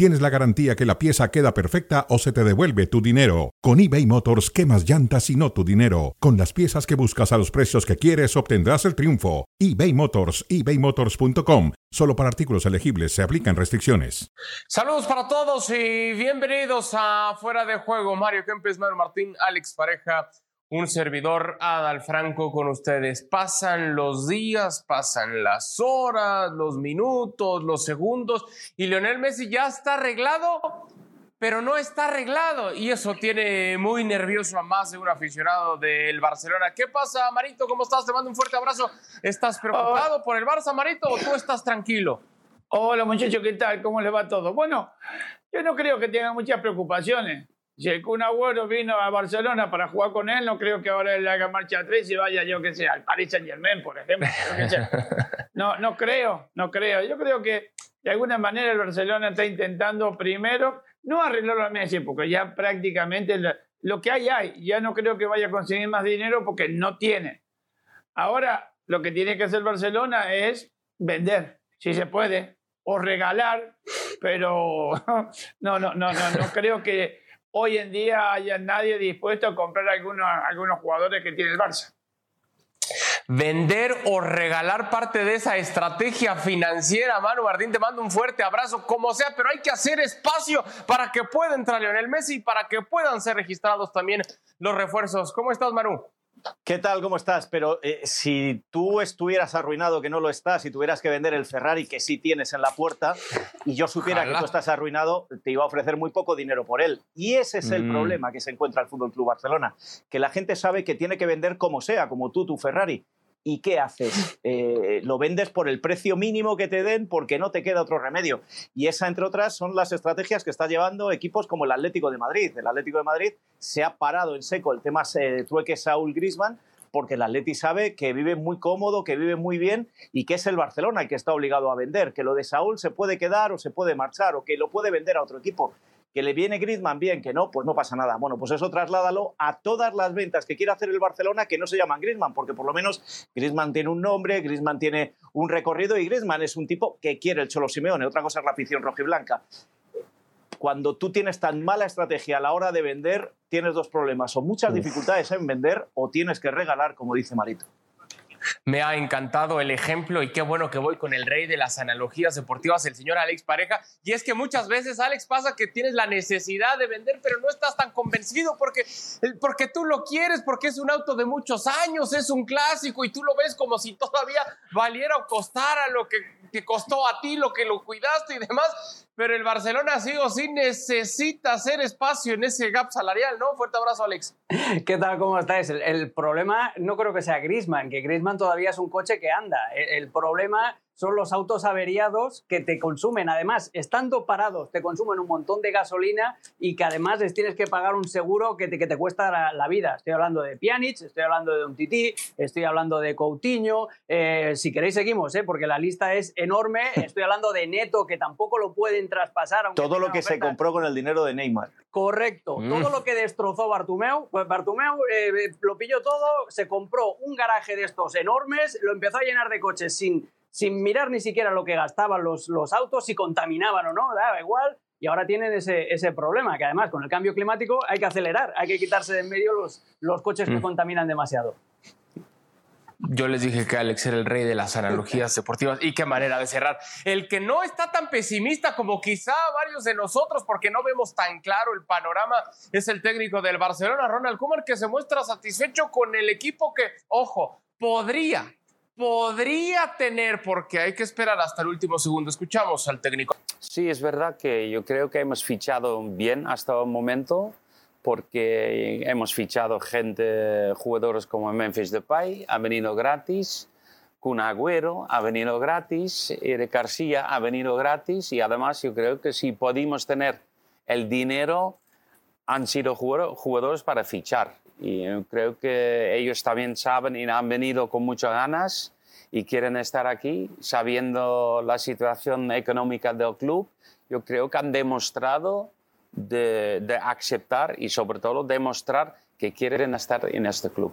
tienes la garantía que la pieza queda perfecta o se te devuelve tu dinero. Con eBay Motors, quemas llantas y no tu dinero. Con las piezas que buscas a los precios que quieres, obtendrás el triunfo. eBay Motors, ebaymotors.com. Solo para artículos elegibles se aplican restricciones. Saludos para todos y bienvenidos a Fuera de Juego. Mario Kempes, Mario Martín, Alex Pareja, un servidor Adal Franco con ustedes. Pasan los días, pasan las horas, los minutos, los segundos y Lionel Messi ya está arreglado, pero no está arreglado y eso tiene muy nervioso a más de un aficionado del Barcelona. ¿Qué pasa, Marito? ¿Cómo estás? Te mando un fuerte abrazo. ¿Estás preocupado por el Barça, Marito, o tú estás tranquilo? Hola muchachos, ¿qué tal? ¿Cómo les va todo? Bueno, yo no creo que tengan muchas preocupaciones. Si el Kun Agüero vino a Barcelona para jugar con él, no creo que ahora él haga marcha atrás y vaya, yo que sé, al Paris Saint Germain, por ejemplo. No, no creo, no creo. Yo creo que de alguna manera el Barcelona está intentando primero no arreglarlo a Messi, porque ya prácticamente lo que hay hay. Ya no creo que vaya a conseguir más dinero porque no tiene. Ahora lo que tiene que hacer Barcelona es vender, si se puede, o regalar, pero no, no, no, no, no creo que hoy en día haya nadie dispuesto a comprar algunos, algunos jugadores que tiene el Barça. Vender o regalar parte de esa estrategia financiera, Manu Martín, te mando un fuerte abrazo, como sea, pero hay que hacer espacio para que pueda entrar Lionel Messi y para que puedan ser registrados también los refuerzos. ¿Cómo estás, Manu? ¿Qué tal? ¿Cómo estás? Pero eh, si tú estuvieras arruinado, que no lo estás, y tuvieras que vender el Ferrari que sí tienes en la puerta, y yo supiera que tú estás arruinado, te iba a ofrecer muy poco dinero por él. Y ese es el Mm. problema que se encuentra el Fútbol Club Barcelona, que la gente sabe que tiene que vender como sea, como tú, tu Ferrari. ¿Y qué haces? Eh, lo vendes por el precio mínimo que te den porque no te queda otro remedio. Y esa, entre otras, son las estrategias que está llevando equipos como el Atlético de Madrid. El Atlético de Madrid se ha parado en seco el tema eh, trueque Saúl Grisman porque el Atleti sabe que vive muy cómodo, que vive muy bien y que es el Barcelona el que está obligado a vender, que lo de Saúl se puede quedar o se puede marchar o que lo puede vender a otro equipo. Que le viene Griezmann bien, que no, pues no pasa nada. Bueno, pues eso trasládalo a todas las ventas que quiere hacer el Barcelona que no se llaman Griezmann, porque por lo menos Griezmann tiene un nombre, Griezmann tiene un recorrido y Griezmann es un tipo que quiere el Cholo Simeone. Otra cosa es la afición rojiblanca cuando tú tienes tan mala estrategia a la hora de vender, tienes dos problemas, o muchas dificultades en vender o tienes que regalar, como dice Marito. Me ha encantado el ejemplo y qué bueno que voy con el rey de las analogías deportivas, el señor Alex Pareja. Y es que muchas veces, Alex, pasa que tienes la necesidad de vender, pero no estás tan convencido porque, porque tú lo quieres, porque es un auto de muchos años, es un clásico y tú lo ves como si todavía valiera o costara lo que, que costó a ti, lo que lo cuidaste y demás. Pero el Barcelona sí o sí necesita hacer espacio en ese gap salarial, ¿no? Fuerte abrazo, Alex. ¿Qué tal? ¿Cómo estáis? El, problema no creo que sea Griezmann, que Griezmann todavía es un coche que anda. El problema son los autos averiados que te consumen, además, estando parados, te consumen un montón de gasolina y que además les tienes que pagar un seguro que te, que te cuesta la, la vida. Estoy hablando de Pjanic, estoy hablando de Umtiti, estoy hablando de Coutinho. eh, si queréis seguimos, ¿eh? porque la lista es enorme. Estoy hablando de Neto, que tampoco lo pueden traspasar. Todo lo que se compró con el dinero de Neymar. Correcto. Mm. Todo lo que destrozó Bartumeu, pues Bartumeu eh, lo pilló todo, se compró un garaje de estos enormes, lo empezó a llenar de coches sin, sin mirar ni siquiera lo que gastaban los, los autos, si contaminaban o no, daba igual. Y ahora tienen ese, ese problema, que además con el cambio climático hay que acelerar, hay que quitarse de en medio los, los coches que Mm. contaminan demasiado. Yo les dije que Alex era el rey de las analogías deportivas y qué manera de cerrar. El que no está tan pesimista como quizá varios de nosotros porque no vemos tan claro el panorama es el técnico del Barcelona, Ronald Koeman, que se muestra satisfecho con el equipo que, ojo, podría, podría tener porque hay que esperar hasta el último segundo. Escuchamos al técnico. Sí, es verdad que yo creo que hemos fichado bien hasta el momento porque hemos fichado gente, jugadores como Memphis Depay, ha venido gratis, Kun Agüero ha venido gratis, Eric García ha venido gratis y además yo creo que si podemos tener el dinero han sido jugador- jugadores para fichar y creo que ellos también saben y han venido con muchas ganas y quieren estar aquí, sabiendo la situación económica del club, yo creo que han demostrado de, de aceptar y sobre todo demostrar que quieren estar en este club.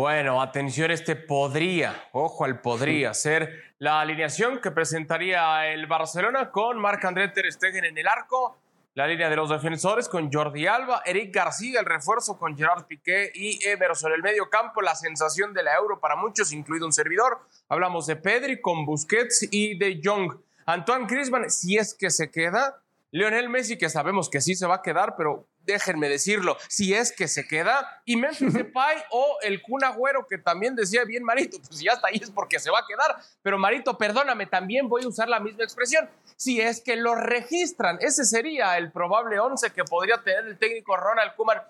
Bueno, atención, este podría, ojo al podría ser la alineación que presentaría el Barcelona con Marc-André Ter Stegen en el arco, la línea de los defensores con Jordi Alba, Eric García, el refuerzo con Gerard Piqué y Emerson. El medio campo, la sensación de la Euro para muchos, incluido un servidor. Hablamos de Pedri con Busquets y de Jong. Antoine Griezmann, si es que se queda. Lionel Messi, que sabemos que sí se va a quedar, pero déjenme decirlo, si es que se queda, y Memphis Depay o el Kun Agüero, que también decía bien Marito, pues si ya está ahí es porque se va a quedar, pero Marito, perdóname, también voy a usar la misma expresión, si es que lo registran, ese sería el probable 11 que podría tener el técnico Ronald Koeman.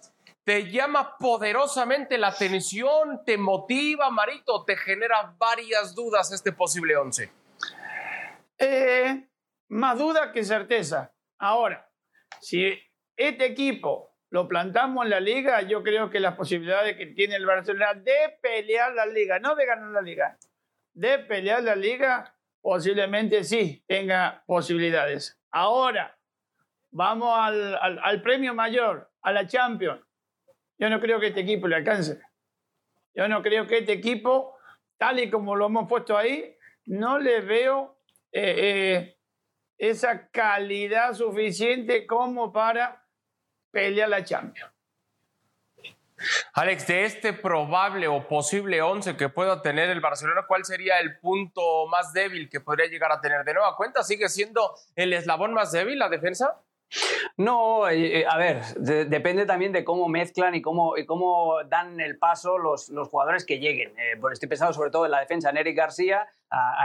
¿Te llama poderosamente la atención? ¿Te motiva, Marito? ¿Te genera varias dudas este posible 11? Eh, más duda que certeza. Ahora, si este equipo lo plantamos en la liga, yo creo que las posibilidades que tiene el Barcelona de pelear la liga, no de ganar la liga, de pelear la liga, posiblemente sí tenga posibilidades. Ahora, vamos al, al, premio mayor, a la Champions. Yo no creo que este equipo le alcance. Yo no creo que este equipo, tal y como lo hemos puesto ahí, no le veo eh, eh, esa calidad suficiente como para pelear la Champions. Alex, de este probable o posible 11 que pueda tener el Barcelona, ¿cuál sería el punto más débil que podría llegar a tener? De nueva cuenta, ¿sigue siendo el eslabón más débil la defensa? No, eh, a ver, de, depende también de cómo mezclan y cómo, y cómo dan el paso los, los jugadores que lleguen. Eh, estoy pensando sobre todo en la defensa en Eric García.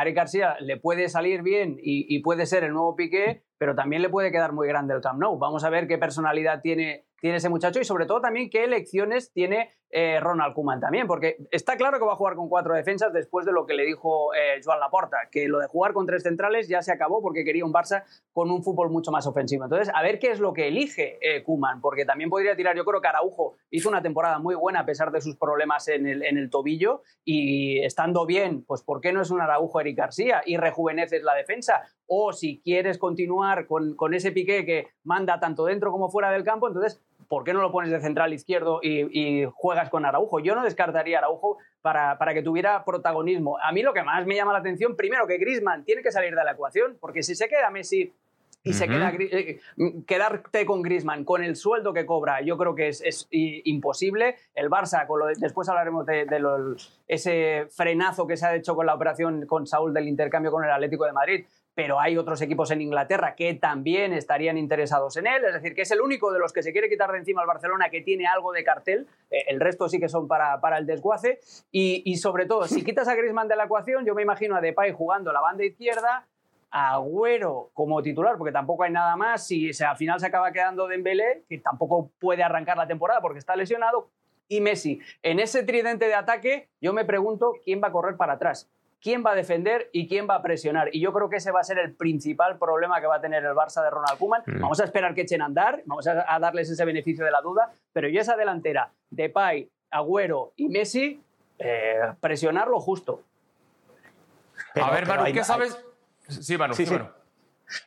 Eric García le puede salir bien y, y, puede ser el nuevo Piqué, pero también le puede quedar muy grande el Camp Nou. Vamos a ver qué personalidad tiene, tiene ese muchacho y sobre todo también qué elecciones tiene eh, Ronald Koeman también, porque está claro que va a jugar con cuatro defensas después de lo que le dijo eh, Joan Laporta, que lo de jugar con tres centrales ya se acabó porque quería un Barça con un fútbol mucho más ofensivo. Entonces, a ver qué es lo que elige eh, Koeman, porque también podría tirar, yo creo que Araujo hizo una temporada muy buena a pesar de sus problemas en el, en el tobillo y estando bien, pues ¿por qué no es un Araujo Eric García y rejuveneces la defensa? O si quieres continuar con, con ese piqué que manda tanto dentro como fuera del campo, entonces ¿por qué no lo pones de central izquierdo y, juegas con Araujo? Yo no descartaría Araujo para, para, que tuviera protagonismo. A mí lo que más me llama la atención, primero, que Grisman tiene que salir de la ecuación, porque si se queda Messi y uh -huh. se queda eh, quedarte con Grisman con el sueldo que cobra, yo creo que es, es imposible. El Barça, con lo de, después hablaremos de, de lo, ese frenazo que se ha hecho con la operación con Saúl del intercambio con el Atlético de Madrid, pero hay otros equipos en Inglaterra que también estarían interesados en él, es decir, que es el único de los que se quiere quitar de encima al Barcelona que tiene algo de cartel, eh, el resto sí que son para, para el desguace, y, y, sobre todo, si quitas a Griezmann de la ecuación, yo me imagino a Depay jugando la banda izquierda, Agüero como titular, porque tampoco hay nada más, si se, al final se acaba quedando Dembélé, que tampoco puede arrancar la temporada porque está lesionado, y Messi. En ese tridente de ataque, yo me pregunto quién va a correr para atrás quién va a defender y quién va a presionar. Y yo creo que ese va a ser el principal problema que va a tener el Barça de Ronald Koeman. Mm. Vamos a esperar que echen a andar, vamos a, a, darles ese beneficio de la duda, pero yo esa delantera, Depay, Agüero y Messi, eh, presionarlo justo. Pero, a ver, Manu, ¿qué sabes? Sí, Manu, sí, sí. Manu.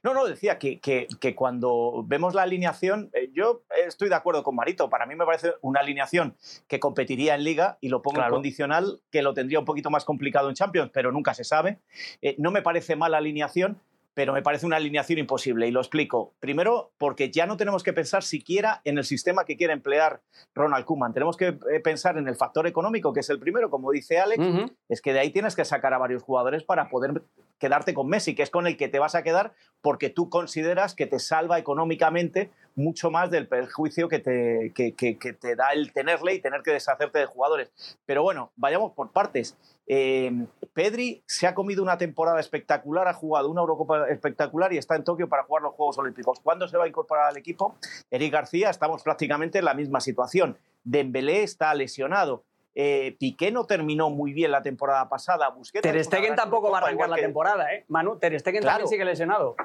No, no, decía que, que, que, cuando vemos la alineación, eh, yo estoy de acuerdo con Marito. Para mí me parece una alineación que competiría en Liga y lo pongo claro. en condicional, que lo tendría un poquito más complicado en Champions, pero nunca se sabe. Eh, no me parece mala alineación, pero me parece una alineación imposible y lo explico. Primero, porque ya no tenemos que pensar siquiera en el sistema que quiere emplear Ronald Koeman. Tenemos que eh, pensar en el factor económico, que es el primero, como dice Alex, uh -huh. es que de ahí tienes que sacar a varios jugadores para poder quedarte con Messi, que es con el que te vas a quedar porque tú consideras que te salva económicamente mucho más del perjuicio que te, que, que, que te da el tenerle y tener que deshacerte de jugadores. Pero bueno, vayamos por partes. Eh, Pedri se ha comido una temporada espectacular, ha jugado una Eurocopa espectacular y está en Tokio para jugar los Juegos Olímpicos. ¿Cuándo se va a incorporar al equipo? Eric García, estamos prácticamente en la misma situación. Dembélé está lesionado. Eh, Piqué no terminó muy bien la temporada pasada. Busquets Ter Stegen tampoco va a arrancar la temporada, ¿eh? Manu, Ter Stegen claro. también sigue lesionado.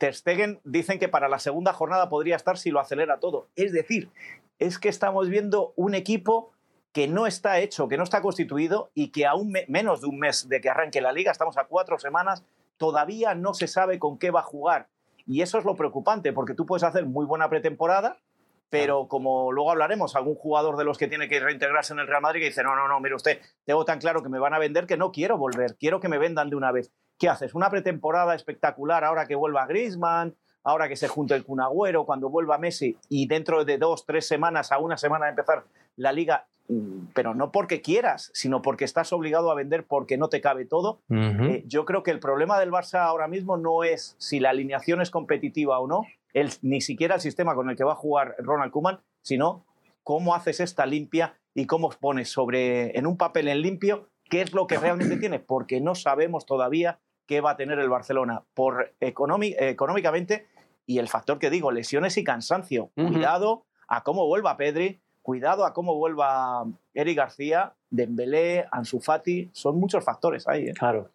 Ter Stegen dicen que para la segunda jornada podría estar si lo acelera todo. Es decir, es que estamos viendo un equipo que no está hecho, que no está constituido y que aún menos de un mes de que arranque la liga, estamos a cuatro semanas, todavía no se sabe con qué va a jugar. Y eso es lo preocupante, porque tú puedes hacer muy buena pretemporada, pero como luego hablaremos, algún jugador de los que tiene que reintegrarse en el Real Madrid que dice, no, no, no, mire usted, tengo tan claro que me van a vender que no quiero volver, quiero que me vendan de una vez. ¿Qué haces? ¿Una pretemporada espectacular ahora que vuelva Griezmann? ahora que se junte el Kun Agüero, cuando vuelva Messi y dentro de dos, tres semanas, a una semana de empezar la liga, mm, pero no porque quieras, sino porque estás obligado a vender porque no te cabe todo. Eh, yo creo que el problema del Barça ahora mismo no es si la alineación es competitiva o no, ni siquiera el sistema con el que va a jugar Ronald Koeman, sino cómo haces esta limpia y cómo pones sobre en un papel en limpio qué es lo que realmente tiene, porque no sabemos todavía qué va a tener el Barcelona por económicamente y el factor que digo, lesiones y cansancio. Cuidado a cómo vuelva Pedri, cuidado a cómo vuelva Eric García, Dembélé, Ansu Fati, son muchos factores ahí. ¿eh? Claro.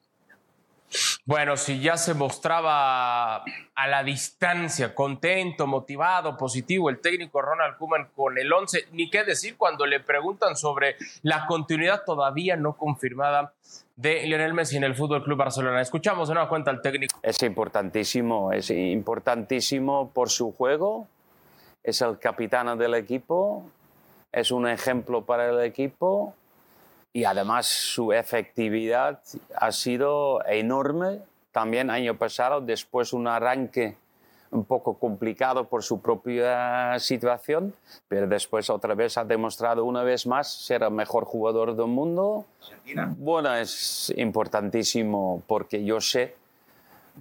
Bueno, si ya se mostraba a la distancia, contento, motivado, positivo, el técnico Ronald Koeman con el 11, ni qué decir cuando le preguntan sobre la continuidad todavía no confirmada de Lionel Messi en el Fútbol Club Barcelona. Escuchamos de nueva cuenta al técnico. Es importantísimo, es importantísimo por su juego, es el capitán del equipo, es un ejemplo para el equipo y además su efectividad ha sido enorme. También año pasado, después un arranque un poco complicado por su propia situación, pero después otra vez ha demostrado una vez más ser el mejor jugador del mundo. Bueno, es importantísimo porque yo sé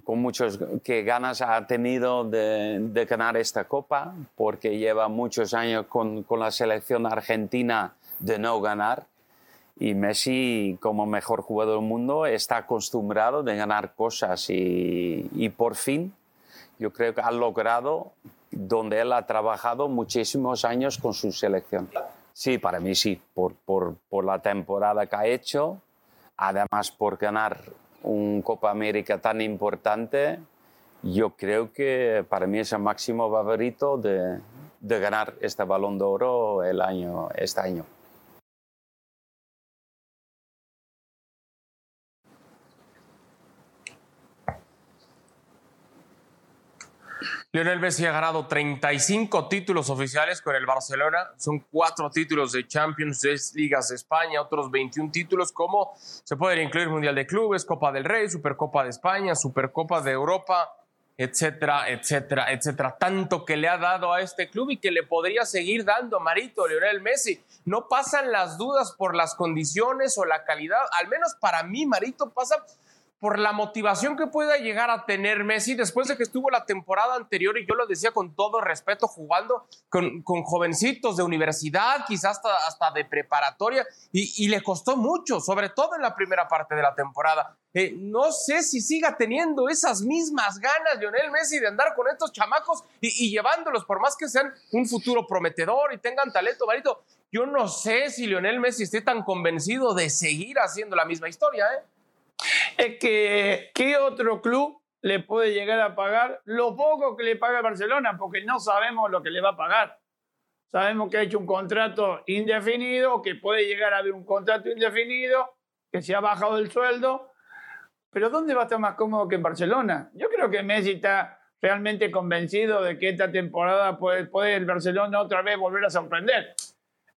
con muchos que ganas ha tenido de, de ganar esta copa, porque lleva muchos años con, con la selección argentina de no ganar y Messi, como mejor jugador del mundo, está acostumbrado de ganar cosas y, y, por fin yo creo que ha logrado donde él ha trabajado muchísimos años con su selección. Sí, para mí sí, por, por, por la temporada que ha hecho, además por ganar un Copa América tan importante, yo creo que para mí es el máximo favorito de, de ganar este balón de oro el año, este año. Lionel Messi ha ganado 35 títulos oficiales con el Barcelona. Son cuatro títulos de Champions, de Ligas de España, otros 21 títulos, como se pueden incluir Mundial de Clubes, Copa del Rey, Supercopa de España, Supercopa de Europa, etcétera, etcétera, etcétera. Tanto que le ha dado a este club y que le podría seguir dando Marito Lionel Messi. No pasan las dudas por las condiciones o la calidad. Al menos para mí, Marito, pasa por la motivación que pueda llegar a tener Messi después de que estuvo la temporada anterior, y yo lo decía con todo respeto, jugando con, con jovencitos de universidad, quizás hasta, hasta de preparatoria, y, le costó mucho, sobre todo en la primera parte de la temporada. Eh, no sé si siga teniendo esas mismas ganas Lionel Messi de andar con estos chamacos y, llevándolos, por más que sean un futuro prometedor y tengan talento, Marito. Yo no sé si Lionel Messi esté tan convencido de seguir haciendo la misma historia, ¿eh? Es que ¿qué otro club le puede llegar a pagar lo poco que le paga Barcelona? Porque no sabemos lo que le va a pagar. Sabemos que ha hecho un contrato indefinido, que puede llegar a haber un contrato indefinido, que se ha bajado el sueldo. Pero ¿dónde va a estar más cómodo que en Barcelona? Yo creo que Messi está realmente convencido de que esta temporada puede, puede el Barcelona otra vez volver a sorprender.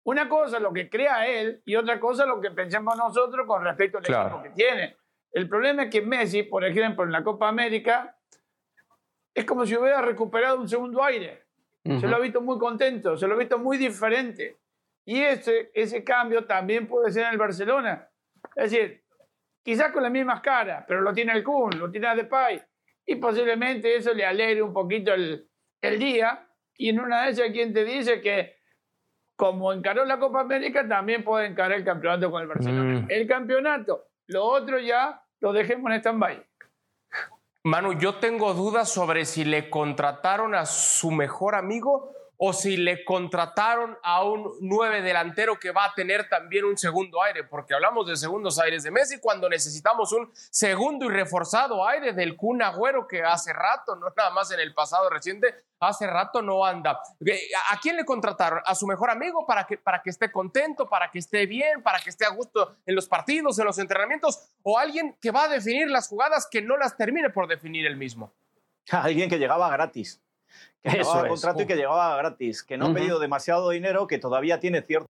Una cosa es lo que crea él y otra cosa es lo que pensemos nosotros con respecto al equipo que tiene. El problema es que Messi, por ejemplo, en la Copa América, es como si hubiera recuperado un segundo aire. Se lo ha visto muy contento, se lo ha visto muy diferente. Y ese, ese cambio también puede ser en el Barcelona. Es decir, quizás con las mismas caras, pero lo tiene el Kun, lo tiene Depay. Y posiblemente eso le alegre un poquito el, el día. Y en una de esas, quien te dice que como encaró la Copa América, también puede encarar el campeonato con el Barcelona. Mm. El campeonato lo otro ya lo dejemos en stand-by. Manu, yo tengo dudas sobre si le contrataron a su mejor amigo o si le contrataron a un nueve delantero que va a tener también un segundo aire, porque hablamos de segundos aires de Messi cuando necesitamos un segundo y reforzado aire del Kun Agüero que hace rato, no nada más en el pasado reciente, hace rato no anda. Eh, ¿A quién le contrataron? ¿A su mejor amigo para que, para que esté contento, para que esté bien, para que esté a gusto en los partidos, en los entrenamientos? ¿O alguien que va a definir las jugadas que no las termine por definir él mismo? Alguien que llegaba gratis que Eso llegaba contrato y que llegaba gratis, que no ha pedido demasiado dinero, que todavía tiene cierto